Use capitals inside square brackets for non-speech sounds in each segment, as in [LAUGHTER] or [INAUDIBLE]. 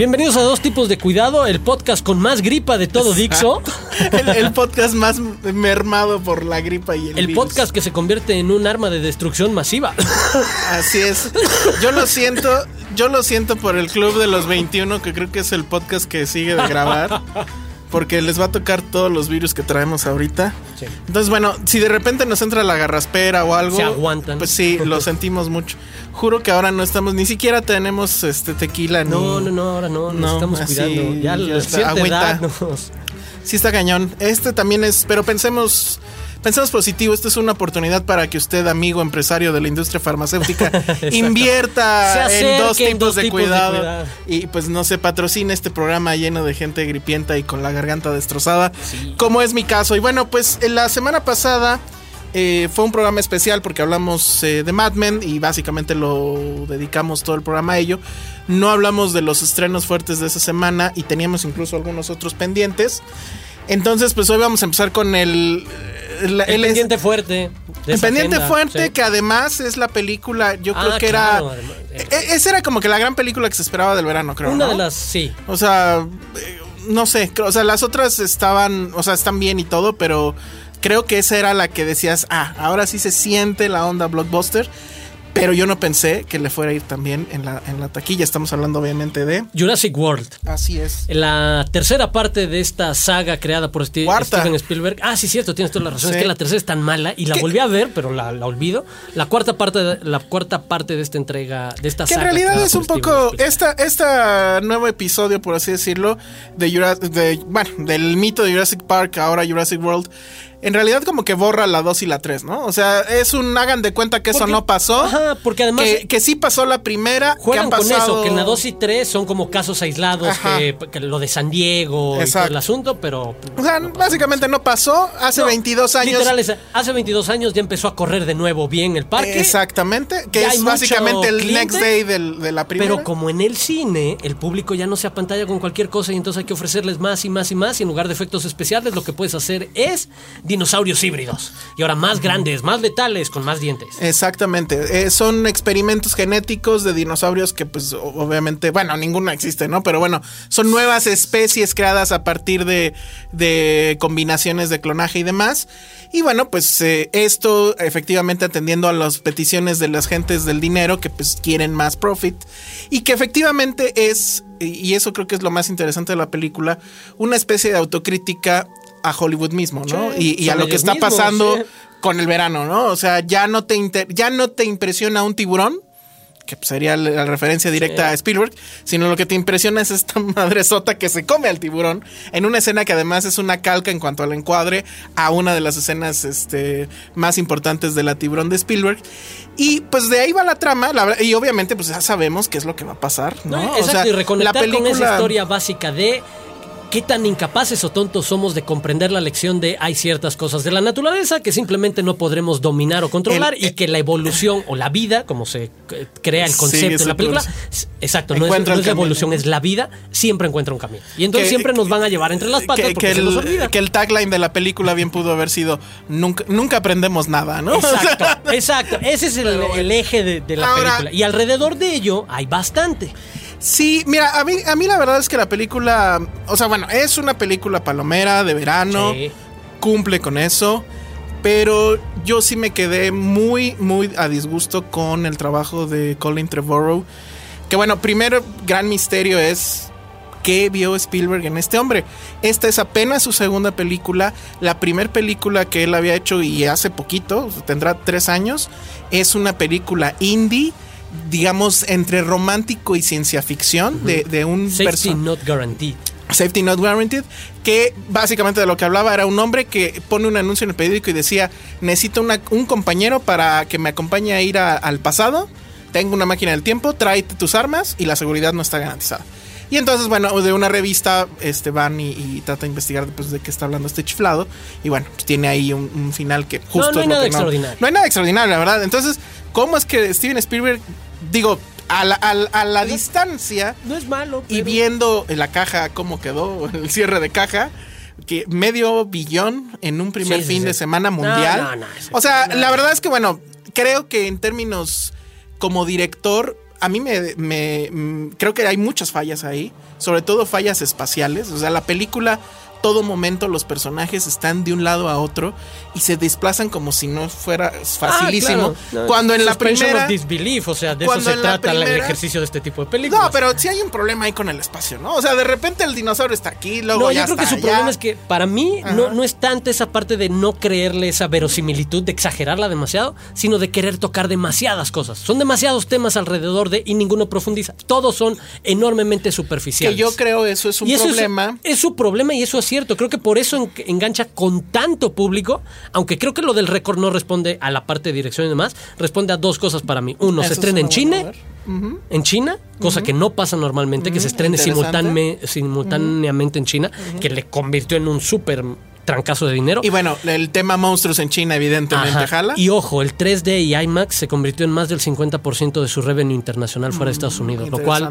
Bienvenidos a Dos Tipos de Cuidado, el podcast con más gripa de todo Dixo. [LAUGHS] el, el podcast más mermado por la gripa y el El virus. podcast que se convierte en un arma de destrucción masiva. [LAUGHS] Así es. Yo lo siento, yo lo siento por el Club de los 21, que creo que es el podcast que sigue de grabar. [LAUGHS] Porque les va a tocar todos los virus que traemos ahorita. Sí. Entonces, bueno, si de repente nos entra la garraspera o algo. Se aguantan. Pues sí, lo [LAUGHS] sentimos mucho. Juro que ahora no estamos, ni siquiera tenemos este tequila. No, ni- no, no, ahora no, nos No, estamos así, cuidando. Ya, ya la está, agüita. edad nos- Sí está cañón. Este también es, pero pensemos, pensemos positivo. Esta es una oportunidad para que usted, amigo empresario de la industria farmacéutica, [LAUGHS] invierta en dos en tipos, dos de, tipos de cuidado, cuidado. y pues no se patrocine este programa lleno de gente gripienta y con la garganta destrozada, como es mi caso. Y bueno, pues en la semana pasada eh, fue un programa especial porque hablamos eh, de Mad Men y básicamente lo dedicamos todo el programa a ello. No hablamos de los estrenos fuertes de esa semana y teníamos incluso algunos otros pendientes. Entonces, pues hoy vamos a empezar con el... El, El el- pendiente fuerte. el pendiente agenda, fuerte, sí. que además es la película, yo Ah, creo que claro, era... además, e- Esa era como que la gran película que se esperaba del verano, creo. Una ¿no? de las, sí. O sea, eh, no sé, o sea, las otras estaban, o sea, están bien y todo, pero creo que esa era la que decías, ah, ahora sí se siente la onda blockbuster. Pero yo no pensé que le fuera a ir también en la, en la taquilla. Estamos hablando obviamente de... Jurassic World. Así es. La tercera parte de esta saga creada por. Steven Spielberg. Ah, sí, cierto, tienes toda la razón. Sí. Es que la tercera es tan mala y la ¿Qué? volví a ver, pero la, la olvido. La cuarta parte, de, la cuarta parte de esta entrega, de esta Que en saga. realidad creada es por un poco esta esta nuevo episodio, por así decirlo, de, Jura- de bueno, del mito de Jurassic Park, ahora Jurassic World. En realidad como que borra la 2 y la 3, ¿no? O sea, es un hagan de cuenta que eso no pasó. Ajá, porque además- que, que sí pasó la primera, que Juegan han con eso, que en la 2 y 3 son como casos aislados, que, que lo de San Diego y todo Exacto. el asunto, pero... O sea, básicamente no pasó. Hace No, 22 años. Literal, es- hace 22 años ya empezó a correr de nuevo bien el parque. Exactamente. Que Ya es básicamente el cliente, next day del- de la primera. Pero como en el cine, el público ya no se apantalla con cualquier cosa y entonces hay que ofrecerles más y más y más. Y en lugar de efectos especiales, lo que puedes hacer es dinosaurios híbridos. Y ahora más grandes, más letales, con más dientes. Exactamente, Eh, son experimentos genéticos de dinosaurios que pues obviamente, bueno, ninguno existe, ¿no? Pero bueno, son nuevas especies creadas a partir de, de combinaciones de clonaje y demás. Y bueno, pues eh, esto efectivamente atendiendo a las peticiones de las gentes del dinero que pues quieren más profit y que efectivamente es, y eso creo que es lo más interesante de la película, una especie de autocrítica a Hollywood mismo, ¿no? Sí, y, y a lo que está mismos, pasando sí. con el verano, ¿no? O sea, ya no te inter- ya no te impresiona un tiburón, que pues, sería la referencia directa a Spielberg, sino lo que te impresiona es esta [LAUGHS] madresota que se come al tiburón en una escena que además es una calca en cuanto al encuadre a una de las escenas este, más importantes de la tiburón de Spielberg. Y pues de ahí va la trama, la y obviamente pues ya sabemos qué es lo que va a pasar, ¿no? No, O Exacto, sea, y reconectar la con esa película- historia básica de qué tan incapaces o tontos somos de comprender la lección de hay ciertas cosas de la naturaleza que simplemente no podremos dominar o controlar El- y que la evolución o la vida, como se eh, crea el concepto ese en la película, exacto, no es, no la evolución, es la vida, siempre encuentra un camino. Y entonces Que- siempre nos van a llevar entre las patas que, porque que se nos el, olvida. que el tagline de la película bien pudo haber sido nunca, nunca aprendemos nada, ¿no? [LAUGHS] Exacto, exacto. Ese es el, el eje de, de la Ahora- película. Y alrededor de ello hay bastante. Sí, mira, a mí, a mí la verdad es que la película, o sea, bueno, es una película palomera de verano, Sí. cumple con eso, pero yo sí me quedé muy, muy a disgusto con el trabajo de Colin Trevorrow, que bueno, primero gran misterio es qué vio Spielberg en este hombre. Esta es apenas su segunda película, la primera película que él había hecho y hace poquito, tendrá tres años, es una película indie digamos, entre romántico y ciencia ficción de, de un Safety not guaranteed. Safety Not Guaranteed, que básicamente de lo que hablaba era un hombre que pone un anuncio en el periódico y decía, necesito una- un compañero para que me acompañe a ir a- al pasado, tengo una máquina del tiempo, tráete tus armas y la seguridad no está garantizada. Y entonces, bueno, de una revista este, van y, y trata de investigar pues, de qué está hablando este chiflado. Y bueno, pues, tiene ahí un, un final que justo no hay es nada extraordinario. No hay nada extraordinario, la verdad. Entonces, ¿cómo es que Steven Spielberg, digo, a la, a la- a la distancia No es malo. y viendo la caja cómo quedó, [LAUGHS] el cierre de caja, que medio billón en un primer Sí, fin sí. de semana No, mundial. no, no, o sea, no. la verdad es que, bueno, creo que en términos como director, a mí me, mm, creo que hay muchas fallas ahí, sobre todo fallas espaciales. O sea, la película, todo momento los personajes están de un lado a otro y se desplazan como si no fuera facilísimo. Ah, claro. No, Cuando en la primera... of disbelief, o sea, de eso se trata el ejercicio de este tipo de películas. No, pero sí hay un problema ahí con el espacio, ¿no? O sea, de repente el dinosaurio está aquí, luego No, ya yo creo que su allá. problema es que para mí no, no es tanto esa parte de no creerle esa verosimilitud, de exagerarla demasiado, sino de querer tocar demasiadas cosas. Son demasiados temas alrededor de y ninguno profundiza. Todos son enormemente superficiales. Que yo creo eso es un Y eso es- problema. Es, su problema y eso es cierto. Creo que por eso en- engancha con tanto público, aunque creo que lo del récord no responde a la parte de dirección y demás, responde a dos cosas para mí. Uno, se estrena en China, en China, cosa que no pasa normalmente, que se estrene simultáneme- simultáneamente en China, que le convirtió en un súper trancazo de dinero. Y bueno, el tema monstruos en China evidentemente Ajá. jala. Y ojo, el 3D y IMAX se convirtió en más del 50% de su revenue internacional fuera de Estados Unidos, lo cual.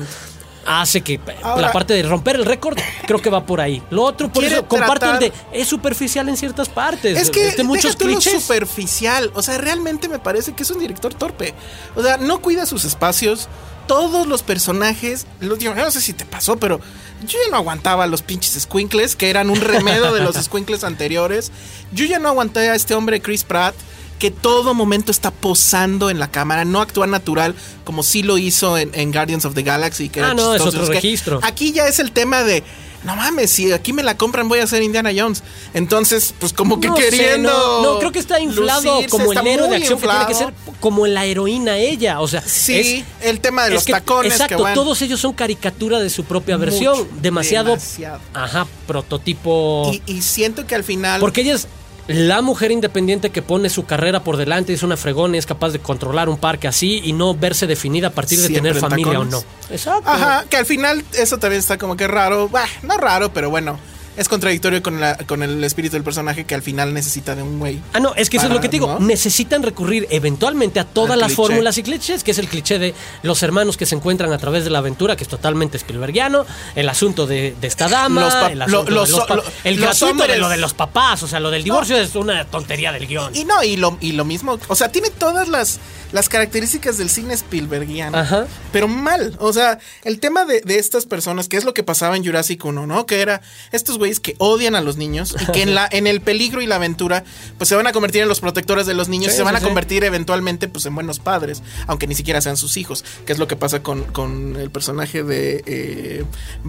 Hace que Ahora- la parte de romper el récord creo que va por ahí. Lo otro, por eso el de es superficial en ciertas partes. es que Este, muchos lo clichés. superficial. O sea, realmente me parece que es un director torpe. O sea, no cuida sus espacios. Todos los personajes, los, yo no sé si te pasó, pero yo ya no aguantaba a los pinches squinkles, que eran un remedo de los [LAUGHS] squinkles anteriores. Yo ya no aguanté a este hombre Chris Pratt, que todo momento está posando en la cámara, no actúa natural, como sí lo hizo en, en Guardians of the Galaxy. Que Ah, no, es otro registro. Aquí ya es el tema de. No mames, si aquí me la compran voy a ser Indiana Jones. Entonces, pues como que No sé, queriendo. no, no, creo que está inflado lucirse, como el héroe de acción que tiene que ser inflado. como la heroína ella. O sea, Sí, es- el tema de los que- tacones. Exacto, que todos ellos son caricatura de su propia Mucho, versión. demasiado, demasiado. Ajá, prototipo. y, y siento que al final. Porque ella es la mujer independiente que pone su carrera por delante, es una fregona y es capaz de controlar un parque así y no verse definida a partir de Siempre tener en familia o no. Exacto. Ajá, que al final eso también está como que raro. Bah, no raro, pero bueno. Es contradictorio con, la, con el espíritu del personaje que al final necesita de un güey. Ah, no, es que eso es lo que te digo. ¿no? Necesitan recurrir eventualmente a todas Al las cliché. fórmulas y clichés, que es el cliché de los hermanos que se encuentran a través de la aventura, que es totalmente Spielbergiano, el asunto de, de esta dama, Los el asunto lo- de los- los lo- el los gratuito de lo de los papás, o sea, lo del divorcio es una tontería del guion. Y no, y lo, y lo mismo, o sea, tiene todas las, las características del cine Spielbergiano, Ajá. pero mal. O sea, el tema de, de estas personas, que es lo que pasaba en Jurassic 1, ¿no? Que era estos güeyes que odian a los niños y que en, la, en el peligro y la aventura, pues se van a convertir en los protectores de los niños Sí, y se van sí, a sí. convertir eventualmente, pues, en buenos padres, aunque ni siquiera sean sus hijos, que es lo que pasa con, con el personaje de eh,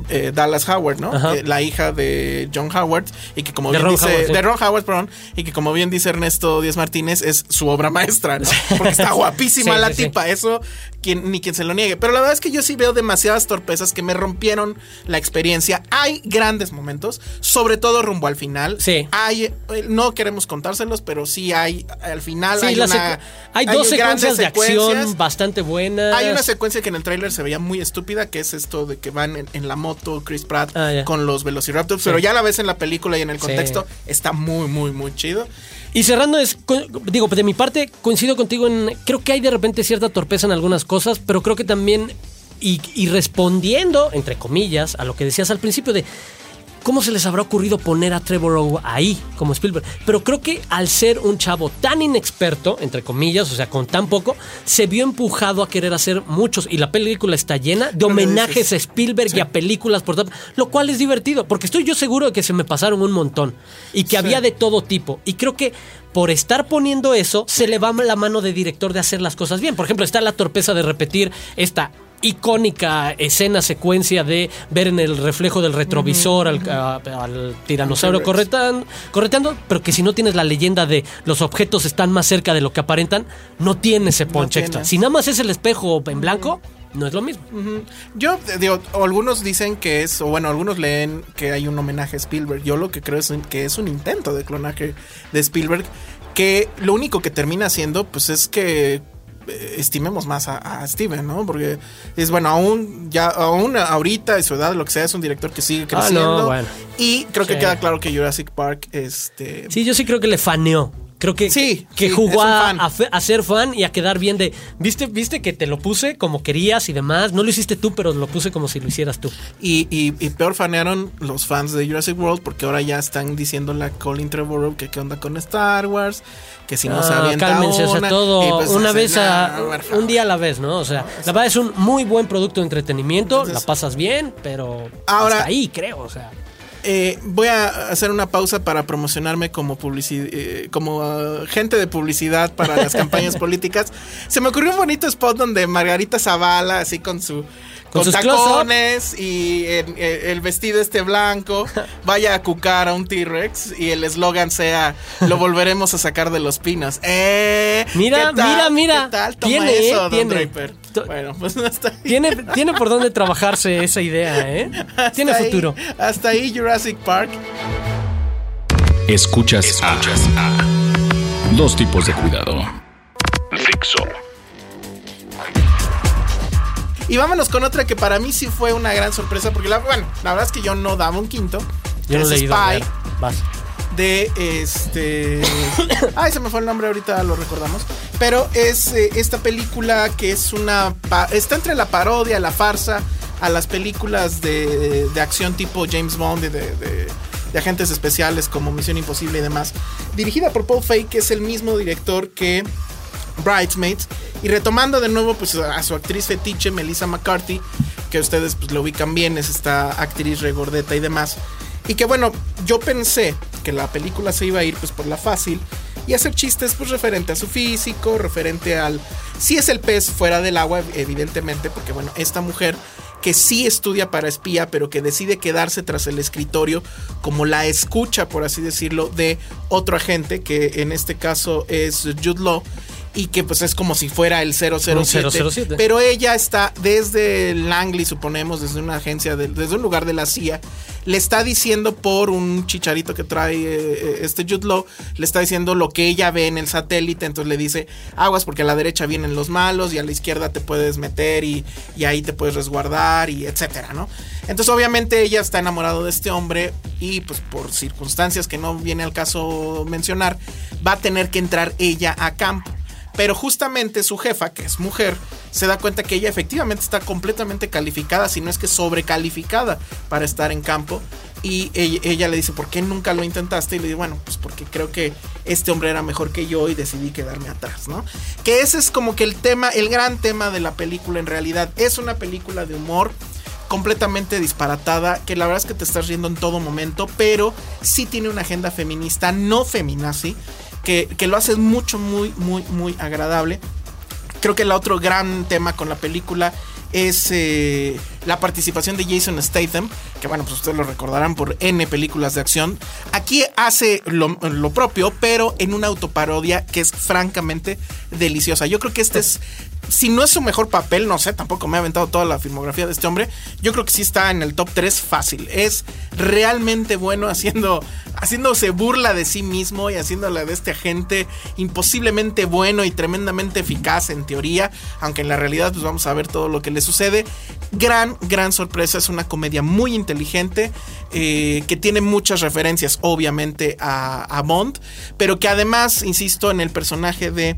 eh, Dallas Howard, ¿no? Eh, la hija de John Howard y que como De bien Ron dice, Howard, de Ron Howard, perdón, y que como bien dice Ernesto Díaz Martínez, es su obra maestra, ¿no? Porque está [LAUGHS] guapísima Sí, la sí, sí. tipa, eso quien, ni quien se lo niegue. Pero la verdad es que yo sí veo demasiadas torpezas que me rompieron la experiencia. Hay grandes momentos, sobre todo rumbo al final. Sí. Hay, eh, no queremos contárselos, pero sí hay al final hay una hay dos secuencias de acción bastante buenas. Hay una secuencia que en el tráiler se veía muy estúpida, que es esto de que van en, en la moto Chris Pratt Ah, con los Velociraptors, pero ya la ves en la película y en el contexto, está muy, muy, muy chido. Y cerrando, es, digo, de mi parte coincido contigo en, creo que hay de repente cierta torpeza en algunas cosas, pero creo que también, y, y respondiendo, entre comillas, a lo que decías al principio de... ¿Cómo se les habrá ocurrido poner a Trevor Noah ahí como Spielberg? Pero creo que al ser un chavo tan inexperto, entre comillas, o sea, con tan poco, se vio empujado a querer hacer muchos. Y la película está llena de homenajes a Spielberg y a películas por todo, lo cual es divertido, porque estoy yo seguro de que se me pasaron un montón y que había de todo tipo. Y creo que por estar poniendo eso, se le va la mano de director de hacer las cosas bien. Por ejemplo, está la torpeza de repetir esta icónica escena, secuencia de ver en el reflejo del retrovisor al, a- al tiranosaurio corretan- correteando, pero que si no tienes la leyenda de los objetos están más cerca de lo que aparentan, no tiene ese punch tiene. extra. Si nada más es el espejo en blanco, no es lo mismo. Yo eh, digo, algunos dicen que es, o bueno, algunos leen que hay un homenaje a Spielberg. Yo lo que creo es que es un intento de clonaje de Spielberg, que lo único que termina haciendo, pues es que estimemos más a, a Steven, ¿no? Porque es bueno, aún ya aún ahorita de su edad, lo que sea, es un director que sigue Ah, no, creciendo. bueno. Y creo que queda claro que Jurassic Park, este, Sí, yo sí creo que le faneó. Creo que, Sí, que sí, jugó a, a ser fan y a quedar bien de. ¿Viste, ¿Viste que te lo puse como querías y demás? No lo hiciste tú, pero lo puse como si lo hicieras tú. Y, y, y peor fanearon los fans de Jurassic World porque ahora ya están diciéndole a Colin Trevorrow que qué onda con Star Wars, que si no se Ah, avienta cálmense, o sea, una, todo pues una vez a un día a la vez, ¿no? O sea, la verdad es un muy buen producto de entretenimiento, la pasas bien, pero Ahora- hasta ahí creo, o sea. Eh, voy a hacer una pausa para promocionarme como eh, como ah, gente de publicidad para las campañas [LAUGHS] políticas. Se me ocurrió un bonito spot donde Margarita Zavala, así con su Con con, tacones y eh, el vestido este blanco, [LAUGHS] vaya a cucar a un T-Rex y el eslogan sea lo volveremos a sacar de los pinos. Eh, Mira, ¿qué tal? mira, mira. ¿Qué tal? Toma Tiene, eso, eh, don tiene. Draper. Bueno, pues hasta ahí. Tiene, tiene por dónde trabajarse esa idea, ¿eh? [LAUGHS] Hasta Tiene ahí- futuro. Hasta ahí Jurassic Park. Escuchas, Escuchas a dos tipos de cuidado. Dixo. Y vámonos con otra que para mí sí fue una gran sorpresa, porque la, bueno, la verdad es que yo no daba un quinto. Yo no he a ver, Vas. De este. [COUGHS] Ay, se me fue el nombre, ahorita lo recordamos. Pero es eh, esta película que es una. Está entre la parodia, la farsa, a las películas de, de acción tipo James Bond, de, de- de agentes especiales como Misión Imposible y demás. Dirigida por Paul Feig, que es el mismo director que Bridesmaids. Y retomando de nuevo pues, a su actriz fetiche, Melissa McCarthy, que ustedes pues, lo ubican bien, es esta actriz regordeta y demás. Y que bueno, yo pensé que la película se iba a ir pues por la fácil y hacer chistes pues referente a su físico, referente al... Si es el pez fuera del agua, evidentemente, porque bueno, esta mujer que sí estudia para espía, pero que decide quedarse tras el escritorio como la escucha, por así decirlo, de otro agente, que en este caso es Jude Law, y que pues es como si fuera el 007. Un 007. Pero ella está desde Langley, suponemos, desde una agencia, de- desde un lugar de la CIA, le está diciendo por un chicharito que trae eh, eh, este Jude Law, le está diciendo lo que ella ve en el satélite, entonces le dice, aguas porque a la derecha vienen los malos y a la izquierda te puedes meter y, y ahí te puedes resguardar y etcétera, ¿no? Entonces obviamente ella está enamorado de este hombre y pues por circunstancias que no viene al caso mencionar, va a tener que entrar ella a campo. Pero justamente su jefa, que es mujer, se da cuenta que ella efectivamente está completamente calificada, si no es que sobrecalificada para estar en campo. Y ella, ella le dice, ¿por qué nunca lo intentaste? Y le dice, bueno, pues porque creo que este hombre era mejor que yo y decidí quedarme atrás, ¿no? Que ese es como que el tema, el gran tema de la película en realidad. Es una película de humor completamente disparatada, que la verdad es que te estás riendo en todo momento, pero sí tiene una agenda feminista, no feminazi, que, que lo hace mucho, muy, muy, muy agradable. Creo que el otro gran tema con la película es eh, la participación de Jason Statham, que bueno, pues ustedes lo recordarán por N películas de acción. Aquí hace lo, lo propio, pero en una autoparodia que es francamente deliciosa. Yo creo que este es si no es su mejor papel, no sé, tampoco me ha aventado toda la filmografía de este hombre. Yo creo que sí está en el top 3 fácil. Es realmente bueno haciendo, haciéndose burla de sí mismo y haciéndola de este agente imposiblemente bueno y tremendamente eficaz en teoría, aunque en la realidad pues vamos a ver todo lo que le sucede. Gran, gran sorpresa, es una comedia muy inteligente eh, que tiene muchas referencias obviamente a, a Bond, pero que además, insisto, en el personaje de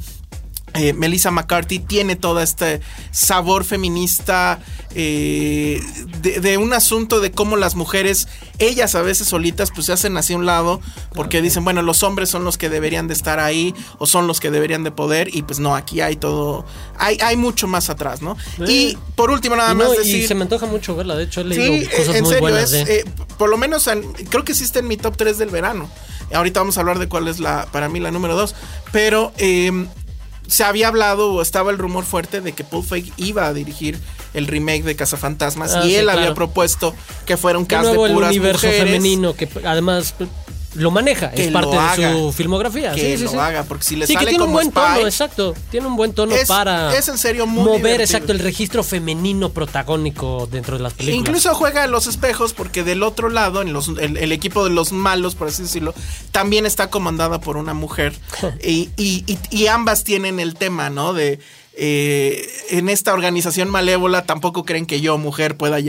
eh, Melissa McCarthy tiene todo este sabor feminista eh, de, un asunto de cómo las mujeres, ellas a veces solitas, pues se hacen hacia un lado porque dicen, bueno, los hombres son los que deberían de estar ahí o son los que deberían de poder y pues no, aquí hay todo, hay, hay mucho más atrás, ¿no? Y por último nada más decir... Y se me antoja mucho verla, de hecho he leído cosas en muy serio, buenas eh, por lo menos creo que existe en mi top 3 del verano. Ahorita vamos a hablar de cuál es la, para mí, la número 2. Pero eh, se había hablado o estaba el rumor fuerte de que Paul Feig iba a dirigir el remake de Cazafantasmas ah, y él había propuesto que fuera un cast de, puras el universo femenino que además lo maneja, es parte de su filmografía. Que sí, lo haga, porque si le sí, sale que tiene un buen tono, exacto. Tiene un buen tono para es en serio muy mover exacto el registro femenino protagónico dentro de las películas. Incluso juega a los espejos porque del otro lado, en los, el, equipo de los malos, por así decirlo, también está comandada por una mujer y, y ambas tienen el tema, ¿no? De eh, en esta organización malévola tampoco creen que yo, mujer, pueda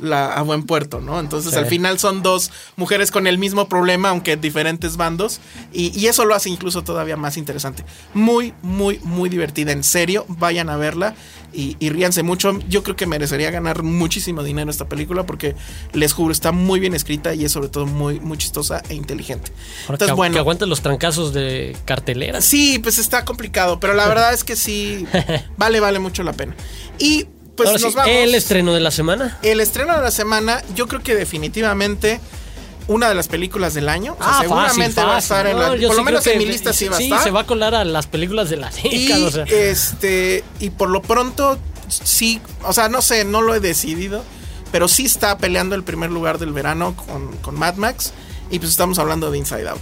llevarla a buen puerto, ¿no? Entonces al final son dos mujeres con el mismo problema, aunque en diferentes bandos, y, eso lo hace incluso todavía más interesante. Muy, muy, muy divertida, en serio, vayan a verla y, ríanse mucho. Yo creo que merecería ganar muchísimo dinero esta película porque les juro, está muy bien escrita y es sobre todo muy, muy chistosa e inteligente. Entonces, bueno. Que aguante los trancazos de cartelera. Sí, pues está complicado, pero la verdad es que sí, [LAUGHS] vale, vale mucho la pena. Y pues nos vamos. El estreno de la semana. El estreno de la semana, yo creo que definitivamente una de las películas del año. O sea, ah, seguramente va a estar en la. por lo menos en mi lista sí, va a estar. Sí, se va a colar a las películas de la década. Y, este, y por lo pronto, sí, o sea, no sé, no lo he decidido. Pero sí está peleando el primer lugar del verano con, con Mad Max. Y pues estamos hablando de Inside Out.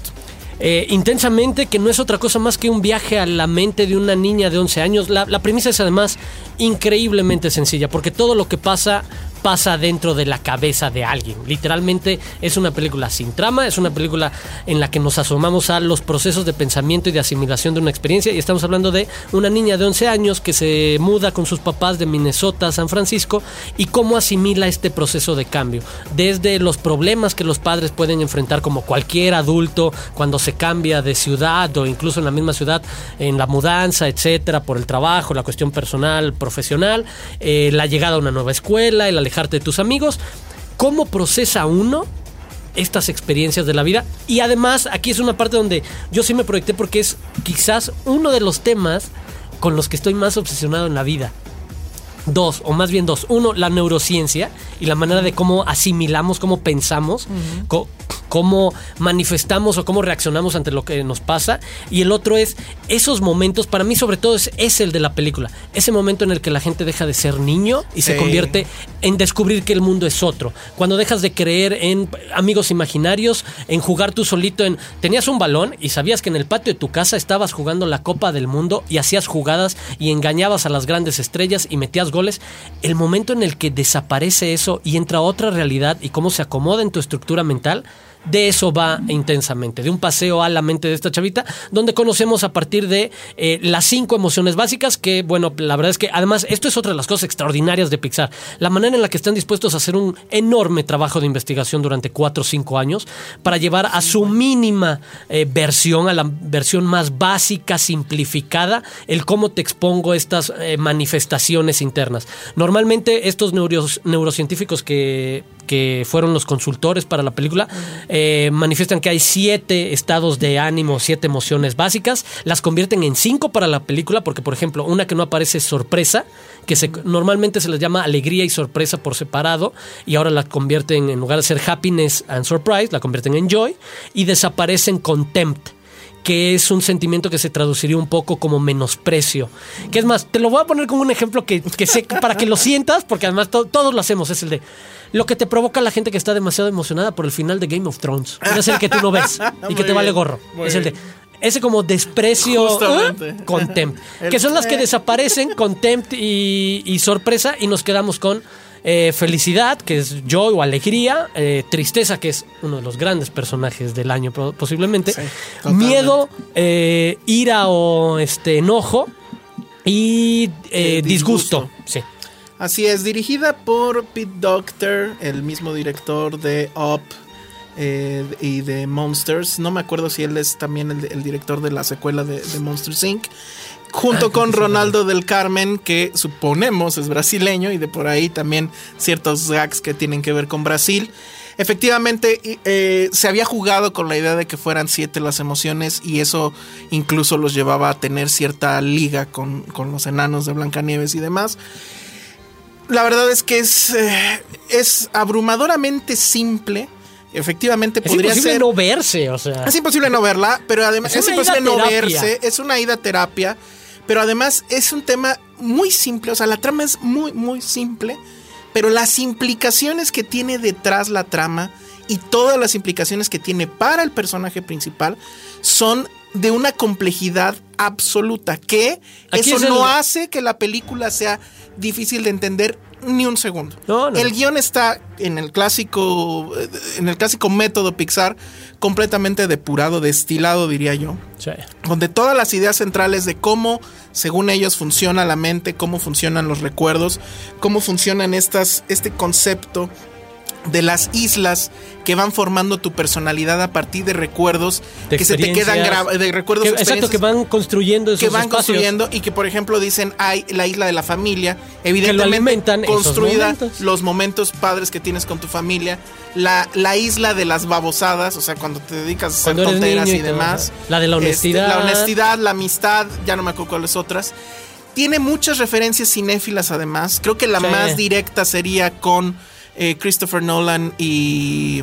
Eh, intensamente, que no es otra cosa más que un viaje a la mente de una niña de 11 años. La, la premisa es además increíblemente sencilla, porque todo lo que pasa pasa dentro de la cabeza de alguien. Literalmente es una película sin trama, es una película en la que nos asomamos a los procesos de pensamiento y de asimilación de una experiencia y estamos hablando de una niña de 11 años que se muda con sus papás de Minnesota a San Francisco y cómo asimila este proceso de cambio. Desde los problemas que los padres pueden enfrentar como cualquier adulto cuando se cambia de ciudad o incluso en la misma ciudad en la mudanza, etcétera, por el trabajo, la cuestión personal, profesional, eh, la llegada a una nueva escuela, el alejarte de tus amigos. ¿Cómo procesa uno estas experiencias de la vida? Y además, aquí es una parte donde yo sí me proyecté porque es quizás uno de los temas con los que estoy más obsesionado en la vida. Dos, o más bien dos. Uno, la neurociencia y la manera de cómo asimilamos, cómo pensamos, cómo manifestamos o cómo reaccionamos ante lo que nos pasa. Y el otro es esos momentos, para mí sobre todo es, el de la película, ese momento en el que la gente deja de ser niño y se convierte en descubrir que el mundo es otro. Cuando dejas de creer en amigos imaginarios, en jugar tú solito, en tenías un balón y sabías que en el patio de tu casa estabas jugando la Copa del Mundo y hacías jugadas y engañabas a las grandes estrellas y metías goles. El momento en el que desaparece eso y entra otra realidad y cómo se acomoda en tu estructura mental, de eso va intensamente, de un paseo a la mente de esta chavita, donde conocemos a partir de eh, las cinco emociones básicas, que bueno, la verdad es que además esto es otra de las cosas extraordinarias de Pixar, la manera en la que están dispuestos a hacer un enorme trabajo de investigación durante cuatro o cinco años para llevar a su mínima eh, versión, a la versión más básica, simplificada, el cómo te expongo estas eh, manifestaciones internas. Normalmente estos neurocientíficos que que fueron los consultores para la película, eh, manifiestan que hay siete estados de ánimo, siete emociones básicas, las convierten en cinco para la película, porque por ejemplo, una que no aparece es sorpresa, que normalmente se les llama alegría y sorpresa por separado, y ahora la convierten, en lugar de ser happiness and surprise, la convierten en joy, y desaparecen contempt que es un sentimiento que se traduciría un poco como menosprecio. Que es más, te lo voy a poner como un ejemplo que, que sé, para que lo sientas, porque además to- todos lo hacemos, es el de lo que te provoca la gente que está demasiado emocionada por el final de Game of Thrones. Es el que tú no ves [LAUGHS] y que te vale gorro. muy Es el de... Ese como desprecio. ¿eh? contempt, [LAUGHS] que son las que desaparecen, contempt y, y sorpresa, y nos quedamos con eh, felicidad, que es joy o alegría, eh, tristeza, que es uno de los grandes personajes del año po- posiblemente, miedo, eh, ira o este enojo y disgusto. disgusto. Sí. Así es, dirigida por Pete Docter, el mismo director de Up eh, y de Monsters. No me acuerdo si él es también el, el director de la secuela de, de Monsters Inc. Junto con Ronaldo del Carmen, que suponemos es brasileño, y de por ahí también ciertos gags que tienen que ver con Brasil. Efectivamente, eh, se había jugado con la idea de que fueran siete las emociones y eso incluso los llevaba a tener cierta liga con, con los enanos de Blancanieves y demás. La verdad es que es, eh, es abrumadoramente simple. Efectivamente, Es podría imposible ser. no verse, o sea. Es imposible no verla, pero además Es es, imposible no terapia. verse. Es una ida a terapia, pero además es un tema muy simple. O sea, la trama es muy, muy simple, pero las implicaciones que tiene detrás la trama y todas las implicaciones que tiene para el personaje principal son de una complejidad absoluta que Aquí eso es el- no hace que la película sea difícil de entender ni un segundo. No, no, el guion está en el clásico eh, en el clásico método Pixar completamente depurado, destilado diría yo, Sí. donde todas las ideas centrales de cómo según ellos funciona la mente, cómo funcionan los recuerdos, cómo funcionan estas este concepto de las islas que van formando tu personalidad a partir de recuerdos De que se te quedan grabados, de recuerdos Que- exacto, que van construyendo esos que van espacios. construyendo y que por ejemplo dicen hay la isla de la familia evidentemente construida momentos. los momentos padres que tienes con tu familia la, la isla de las babosadas o sea cuando te dedicas a hacer tonteras y, demás. La de la Este, honestidad. la honestidad la amistad ya no me acuerdo cuáles otras tiene muchas referencias cinéfilas además creo que la Sí. más directa sería con eh, Christopher Nolan y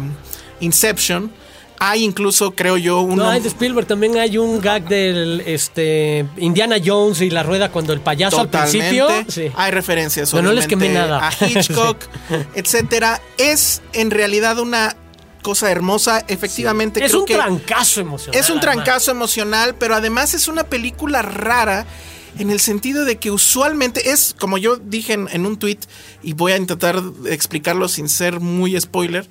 Inception hay incluso creo yo un No, hay de Spielberg también hay un gag del este Indiana Jones y la rueda cuando el payaso al principio. Sí. Hay referencias. No, no les quemé nada. A Hitchcock, [LAUGHS] etcétera. Es en realidad una cosa hermosa. Efectivamente, Es creo un que trancazo emocional. es un además. trancazo emocional, pero además es una película rara en el sentido de que usualmente es, como yo dije en, un tweet, y voy a intentar explicarlo sin ser muy spoiler,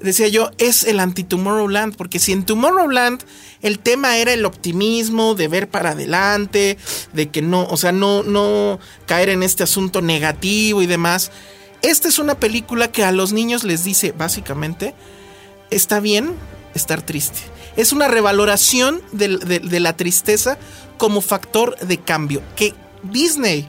decía yo, es el anti-Tomorrowland, porque si en Tomorrowland el tema era el optimismo, de ver para adelante, de que no, o sea, no, no caer en este asunto negativo y demás, esta es una película que a los niños les dice, básicamente, está bien estar triste. Es una revaloración de la tristeza como factor de cambio. Que Disney,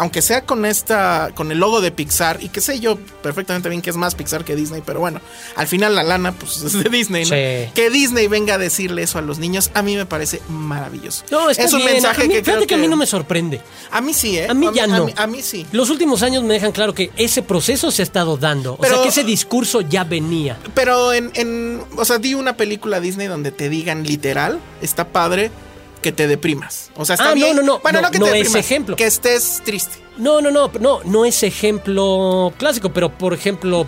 aunque sea con esta, con el logo de Pixar, y que sé yo perfectamente bien que es más Pixar que Disney, pero bueno, al final la lana pues es de Disney, ¿no? Sí. Que Disney venga a decirle eso a los niños, a mí me parece maravilloso. No, está es un bien. mensaje mí, que fíjate creo que a mí no me sorprende. a mí sí, ¿eh? A mí ya no. A mí, a mí sí. Los últimos años me dejan claro que ese proceso se ha estado dando. O Pero- sea, que ese discurso ya venía. Pero en, en, o sea, di una película Disney donde te digan literal, está padre que te deprimas. O sea, está Ah, no, bien. no, no, Bueno, no, no, que no te es deprimas, ejemplo. Que estés triste. No, no, no, no, no es ejemplo clásico, pero por ejemplo,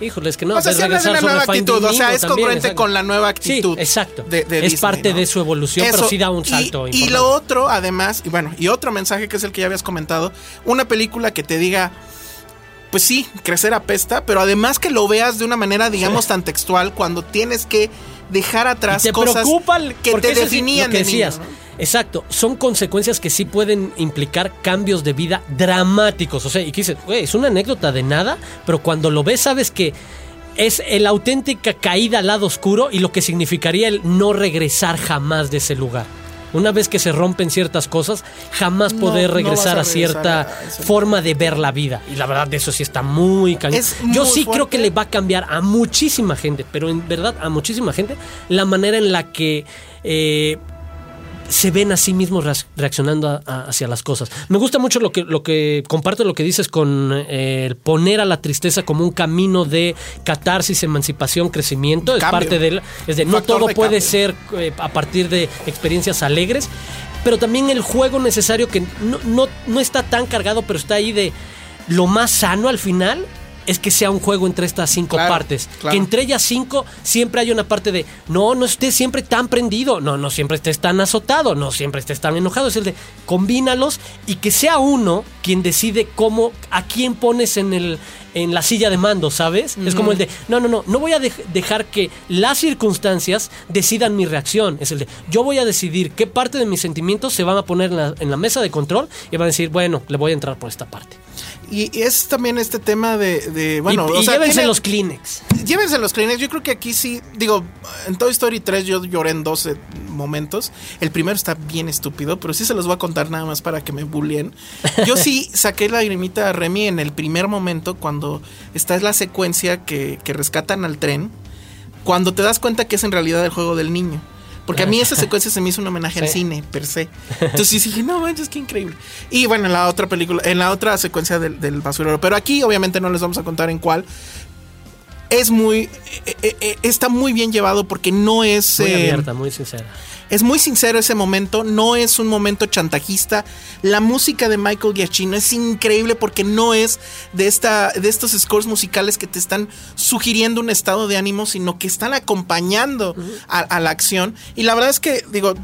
híjole, es que no, o sea, es de una nueva actitud. O sea, es también, congruente exacto. con la nueva actitud. Sí, exacto. de- de es Disney, parte ¿no? de su evolución, pero sí da un y- salto. Y, importante. lo otro, además, y bueno, y otro mensaje que es el que ya habías comentado, una película que te diga, pues sí, crecer apesta, pero además que lo veas de una manera, digamos, tan textual, cuando tienes que dejar atrás Y te cosas el- que te definían que de niño, decías. ¿no? Exacto, son consecuencias que sí pueden implicar cambios de vida dramáticos. O sea, y que dices, güey, es una anécdota de nada, pero cuando lo ves sabes que es la auténtica caída al lado oscuro y lo que significaría el no regresar jamás de ese lugar. Una vez que se rompen ciertas cosas, jamás No, poder regresar a a cierta a forma de ver la vida. Y la verdad, de eso sí está muy cañón. Es Yo muy sí creo que le va a cambiar a muchísima gente, pero en verdad a muchísima gente, la manera en la que eh, se ven a sí mismos reac- reaccionando a- a- hacia las cosas. Me gusta mucho lo que, lo que comparto lo que dices con eh, poner a la tristeza como un camino de catarsis, emancipación, crecimiento. Es parte del. Es de no todo de puede cambio. ser eh, a partir de experiencias alegres, pero también el juego necesario que no, no, no está tan cargado, pero está ahí de lo más sano al final. Es que sea un juego entre estas cinco Claro, partes. claro. Que entre ellas cinco siempre hay una parte de no, no estés siempre tan prendido, no, no siempre estés tan azotado, no siempre estés tan enojado. Es el de combínalos y que sea uno quien decide cómo, a quién pones en el en la silla de mando, ¿sabes? Es como el de, no, no, no, no voy a dej- dejar que las circunstancias decidan mi reacción. Es el de, yo voy a decidir qué parte de mis sentimientos se van a poner en la, en la mesa de control y van a decir, bueno, le voy a entrar por esta parte. Y, es también este tema de, de, bueno, y o y sea, llévense tiene- los Kleenex. Llévense los Kleenex. Yo creo que aquí sí, digo, en Toy Story 3 yo lloré en 12 momentos. El primero está bien estúpido, pero sí se los voy a contar nada más para que me bulleen. Yo sí [LAUGHS] saqué la lagrimita a Remy en el primer momento cuando está es la secuencia que, que rescatan al tren. Cuando te das cuenta que es en realidad el juego del niño. Porque a mí esa [LAUGHS] secuencia se me hizo un homenaje al cine, per se. Entonces dije, no manches, qué increíble. Y bueno, en la otra película, en la otra secuencia del, del basurero. Pero aquí, obviamente, no les vamos a contar en cuál. Es muy. eh, eh, eh, está muy bien llevado porque no es. Muy abierta, muy sincera. es muy sincero ese momento, no es un momento chantajista. La música de Michael Giacchino es increíble porque no es de esta de estos scores musicales que te están sugiriendo un estado de ánimo, sino que están acompañando a, a la acción. Y la verdad es que digo,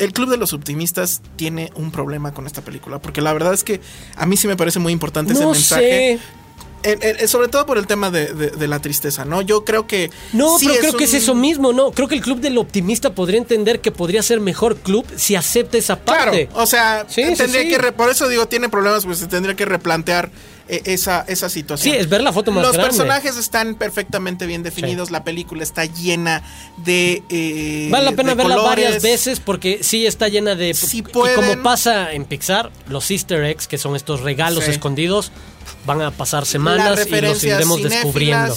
el Club de los Optimistas tiene un problema con esta película, porque la verdad es que a mí sí me parece muy importante ese mensaje. sé. Eh, eh, sobre todo por el tema de, de- de la tristeza, ¿no? Yo creo que. No, sí pero creo que es eso mismo, ¿no? Creo que el club del optimista podría entender que podría ser mejor club si acepta esa parte. Claro, o sea, Sí, sí, tendría sí. que re- por eso digo, tiene problemas, pues se tendría que replantear eh, esa, esa situación. Sí, es ver la foto más Los grande. personajes están perfectamente bien definidos, la película está llena de eh, Vale la pena verla colores. varias veces porque sí está llena de... Si y como pasa en Pixar, los easter eggs, que son estos regalos Sí. escondidos, van a pasar semanas y los iremos descubriendo.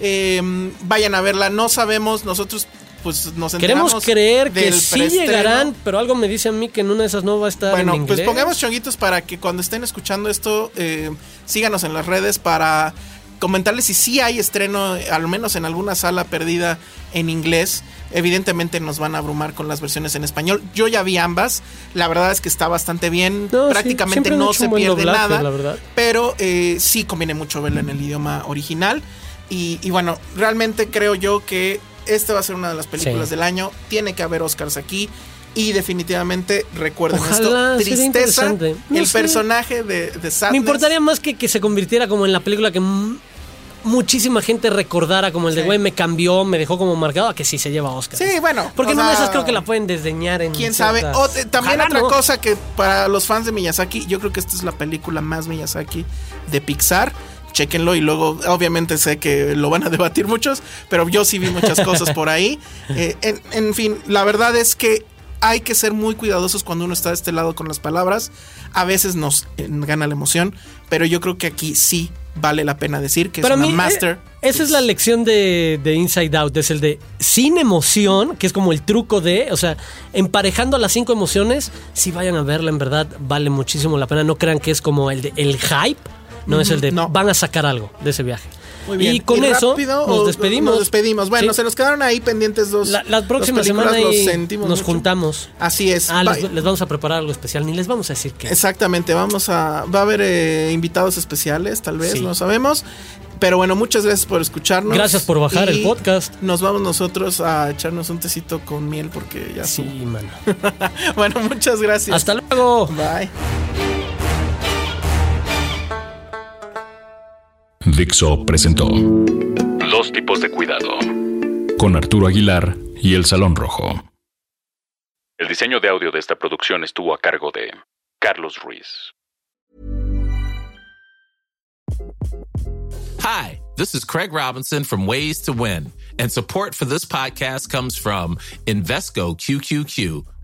eh, vayan a verla, no sabemos, nosotros pues nos Queremos creer que sí llegarán, pero algo me dice a mí que en una de esas no va a estar Bueno, en inglés. pues pongamos chonguitos para que cuando estén escuchando esto, eh, síganos en las redes para comentarles si sí hay estreno, al menos en alguna sala perdida en inglés. Evidentemente nos van a abrumar con las versiones en español. Yo ya vi ambas. La verdad es que está bastante bien. No, sí, Prácticamente han no se pierde doblaje, nada. la verdad. Pero eh, sí conviene mucho verlo en el idioma original. Y, y bueno, realmente creo yo que esta va a ser una de las películas Sí. del año. Tiene que haber Oscars aquí. Y definitivamente recuerden Ojalá, esto. Tristeza. No el sé. personaje de, de Sadness. Me importaría más que, que se convirtiera como en la película que muchísima gente recordara como el de güey me cambió, me dejó como marcado a que sí se lleva Oscar. Sí, bueno, Porque o en una de esas creo que la pueden desdeñar en Quién sabe. O, eh, también Ojalá otra no. cosa que para los fans de Miyazaki, yo creo que esta es la película más Miyazaki de Pixar. Chéquenlo y luego, obviamente sé que lo van a [LAUGHS] debatir muchos, pero yo sí vi muchas cosas por ahí. [LAUGHS] Eh, en, en fin, la verdad es que hay que ser muy cuidadosos cuando uno está de este lado con las palabras. A veces nos eh, gana la emoción, pero yo creo que aquí sí vale la pena decir que Para es una mí, master. eh, esa es la lección de, de Inside Out, es el de sin emoción, que es como el truco de, o sea, emparejando las cinco emociones, si vayan a verla, en verdad vale muchísimo la pena. No crean que es como el de el hype, no es el de no. van a sacar algo de ese viaje. Muy bien. Y con eso nos despedimos. Nos despedimos. Bueno, Sí. se nos quedaron ahí pendientes dos. La, la próxima semana nos mucho. juntamos. Así es. Ah, les, les vamos a preparar algo especial, ni les vamos a decir qué. Exactamente, vamos a. Va a haber eh, invitados especiales, tal vez, Sí. no sabemos. Pero bueno, muchas gracias por escucharnos. Gracias por bajar el podcast. Nos vamos nosotros a echarnos un tecito con miel porque ya Sí, estuvo. mano. [LAUGHS] bueno, muchas gracias. Hasta luego. Bye. Dixo presentó Dos tipos de cuidado con Arturo Aguilar y El Salón Rojo. El diseño de audio de esta producción estuvo a cargo de Carlos Ruiz. Hi, this is Craig Robinson from Ways to Win, and support for this podcast comes from Invesco QQQ,